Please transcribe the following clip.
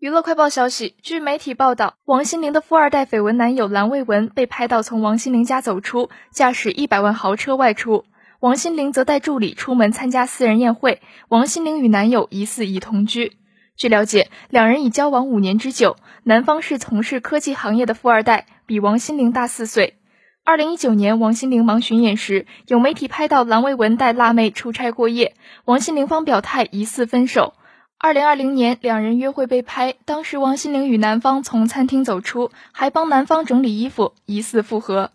娱乐快报消息，据媒体报道，王心凌的富二代绯闻男友蓝为文被拍到从王心凌家走出，驾驶一百万豪车外出。王心凌则带助理出门参加私人宴会。王心凌与男友疑似已同居。据了解，两人已交往五年之久。男方是从事科技行业的富二代，比王心凌大四岁。二零一九年，王心凌忙巡演时，有媒体拍到蓝为文带辣妹出差过夜。王心凌方表态疑似分手。二零二零年，两人约会被拍，当时王心凌与男方从餐厅走出，还帮男方整理衣服，疑似复合。